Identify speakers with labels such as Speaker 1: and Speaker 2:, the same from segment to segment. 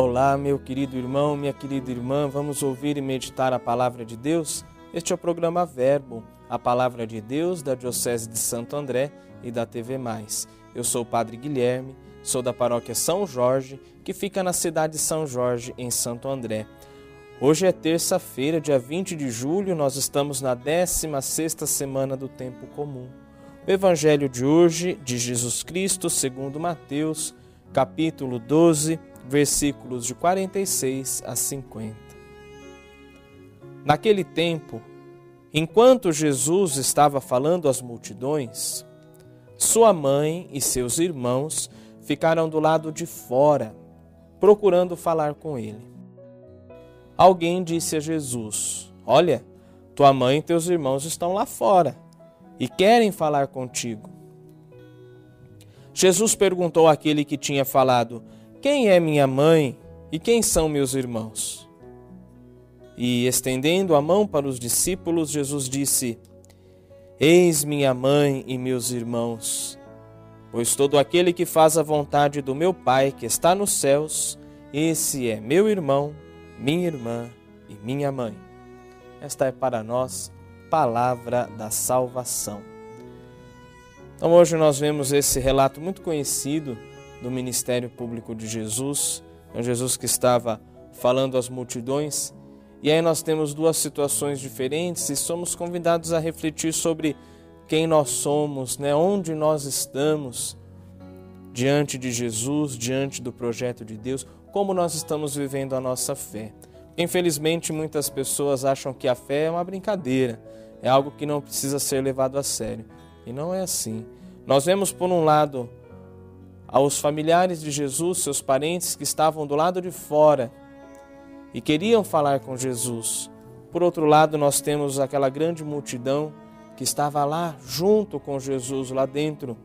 Speaker 1: olá, meu querido irmão, minha querida irmã. Vamos ouvir e meditar a palavra de Deus? Este é o programa Verbo, a palavra de Deus da Diocese de Santo André e da TV Mais. Eu sou o Padre Guilherme, sou da paróquia São Jorge, que fica na cidade de São Jorge, em Santo André. Hoje é terça-feira, dia 20 de julho, nós estamos na 16ª semana do tempo comum. O evangelho de hoje de Jesus Cristo, segundo Mateus, capítulo 12, versículos de 46 a 50. Naquele tempo, enquanto Jesus estava falando às multidões, sua mãe e seus irmãos ficaram do lado de fora, procurando falar com ele. Alguém disse a Jesus: Olha, tua mãe e teus irmãos estão lá fora e querem falar contigo. Jesus perguntou àquele que tinha falado: Quem é minha mãe e quem são meus irmãos? E estendendo a mão para os discípulos, Jesus disse: Eis minha mãe e meus irmãos. Pois todo aquele que faz a vontade do meu Pai que está nos céus, esse é meu irmão, minha irmã e minha mãe. Esta é para nós palavra da salvação. Então hoje nós vemos esse relato muito conhecido do ministério público de Jesus, é Jesus que estava falando às multidões. E aí nós temos duas situações diferentes e somos convidados a refletir sobre quem nós somos, né? onde nós estamos diante de Jesus, diante do projeto de Deus, como nós estamos vivendo a nossa fé. Infelizmente, muitas pessoas acham que a fé é uma brincadeira, é algo que não precisa ser levado a sério. E não é assim. Nós vemos, por um lado, aos familiares de Jesus, seus parentes que estavam do lado de fora e queriam falar com Jesus. Por outro lado, nós temos aquela grande multidão que estava lá junto com Jesus, lá dentro.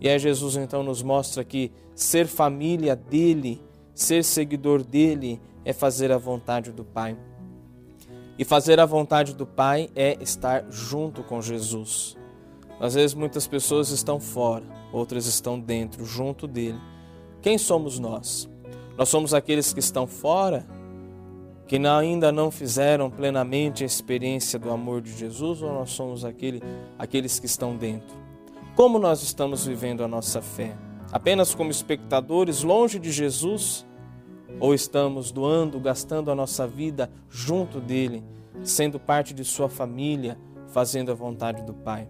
Speaker 1: E aí Jesus então nos mostra que ser família dele, ser seguidor dele, é fazer a vontade do Pai. E fazer a vontade do Pai é estar junto com Jesus. Às vezes muitas pessoas estão fora, outras estão dentro, junto dele. Quem somos nós? Nós somos aqueles que estão fora, que ainda não fizeram plenamente a experiência do amor de Jesus, ou nós somos aquele, aqueles que estão dentro? Como nós estamos vivendo a nossa fé? Apenas como espectadores longe de Jesus? Ou estamos doando, gastando a nossa vida junto dele, sendo parte de sua família, fazendo a vontade do Pai?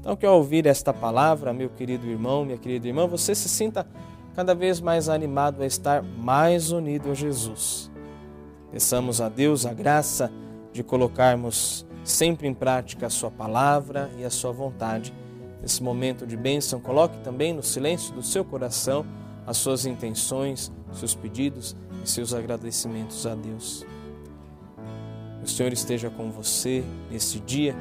Speaker 1: Então, que ao ouvir esta palavra, meu querido irmão, minha querida irmã, você se sinta cada vez mais animado a estar mais unido a Jesus. Peçamos a Deus a graça de colocarmos sempre em prática a Sua palavra e a Sua vontade. Nesse momento de bênção, coloque também no silêncio do seu coração as suas intenções, seus pedidos e seus agradecimentos a Deus. O Senhor esteja com você nesse dia.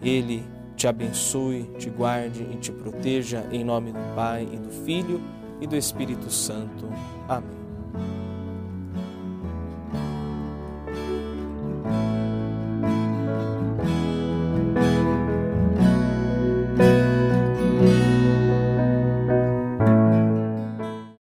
Speaker 1: Ele te abençoe, te guarde e te proteja, em nome do Pai e do Filho e do Espírito Santo. Amém.